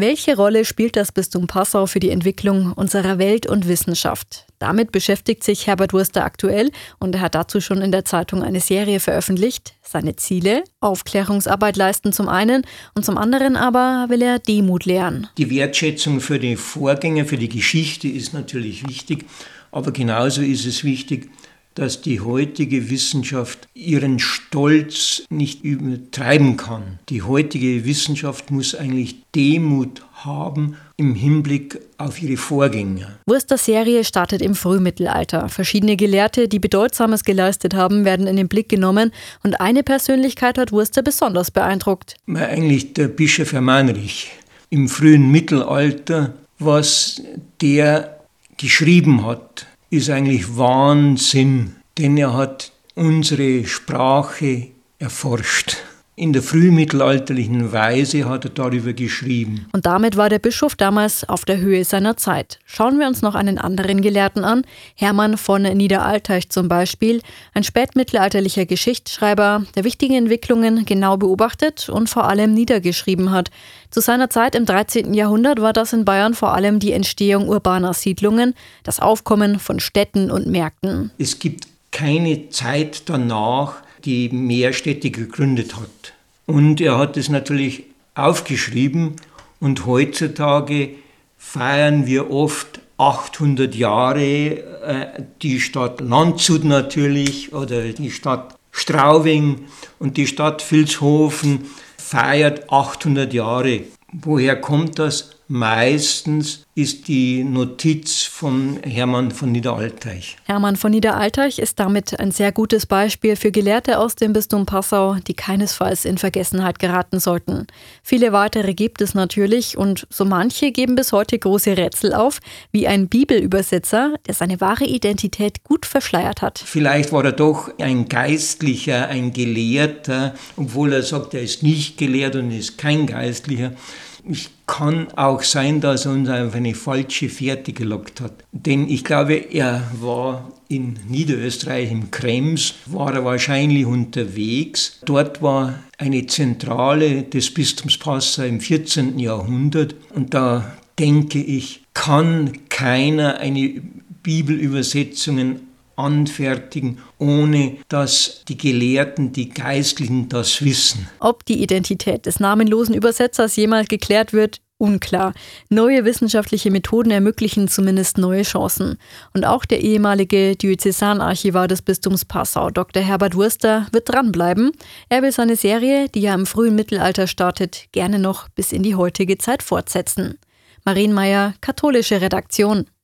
Welche Rolle spielt das Bistum Passau für die Entwicklung unserer Welt und Wissenschaft? Damit beschäftigt sich Herbert Wurster aktuell und er hat dazu schon in der Zeitung eine Serie veröffentlicht. Seine Ziele, Aufklärungsarbeit leisten zum einen und zum anderen aber will er Demut lehren. Die Wertschätzung für die Vorgänge, für die Geschichte ist natürlich wichtig, aber genauso ist es wichtig, dass die heutige Wissenschaft ihren Stolz nicht übertreiben kann. Die heutige Wissenschaft muss eigentlich Demut haben im Hinblick auf ihre Vorgänger. Wurster Serie startet im Frühmittelalter. Verschiedene Gelehrte, die Bedeutsames geleistet haben, werden in den Blick genommen und eine Persönlichkeit hat Wurster besonders beeindruckt. Eigentlich der Bischof Hermanrich im frühen Mittelalter, was der geschrieben hat, ist eigentlich Wahnsinn, denn er hat unsere Sprache erforscht. In der frühmittelalterlichen Weise hat er darüber geschrieben. Und damit war der Bischof damals auf der Höhe seiner Zeit. Schauen wir uns noch einen anderen Gelehrten an, Hermann von Niederalteich zum Beispiel, ein spätmittelalterlicher Geschichtsschreiber, der wichtige Entwicklungen genau beobachtet und vor allem niedergeschrieben hat. Zu seiner Zeit im 13. Jahrhundert war das in Bayern vor allem die Entstehung urbaner Siedlungen, das Aufkommen von Städten und Märkten. Es gibt keine Zeit danach, die mehr Städte gegründet hat. Und er hat es natürlich aufgeschrieben und heutzutage feiern wir oft 800 Jahre äh, die Stadt Landshut natürlich oder die Stadt Straubing und die Stadt Vilshofen feiert 800 Jahre. Woher kommt das? Meistens ist die Notiz von Hermann von Niederalteich. Hermann von Niederalteich ist damit ein sehr gutes Beispiel für Gelehrte aus dem Bistum Passau, die keinesfalls in Vergessenheit geraten sollten. Viele weitere gibt es natürlich und so manche geben bis heute große Rätsel auf, wie ein Bibelübersetzer, der seine wahre Identität gut verschleiert hat. Vielleicht war er doch ein Geistlicher, ein Gelehrter, obwohl er sagt, er ist nicht gelehrt und ist kein Geistlicher. Ich kann auch sein, dass er uns auf eine falsche Fährte gelockt hat. Denn ich glaube, er war in Niederösterreich, im Krems, war er wahrscheinlich unterwegs. Dort war eine Zentrale des Bistums Passau im 14. Jahrhundert. Und da denke ich, kann keiner eine Bibelübersetzungen anfertigen, ohne dass die Gelehrten, die Geistlichen das wissen. Ob die Identität des namenlosen Übersetzers jemals geklärt wird, unklar. Neue wissenschaftliche Methoden ermöglichen zumindest neue Chancen. Und auch der ehemalige Diözesanarchivar des Bistums Passau, Dr. Herbert Wurster, wird dranbleiben. Er will seine Serie, die ja im frühen Mittelalter startet, gerne noch bis in die heutige Zeit fortsetzen. Marienmeier, katholische Redaktion.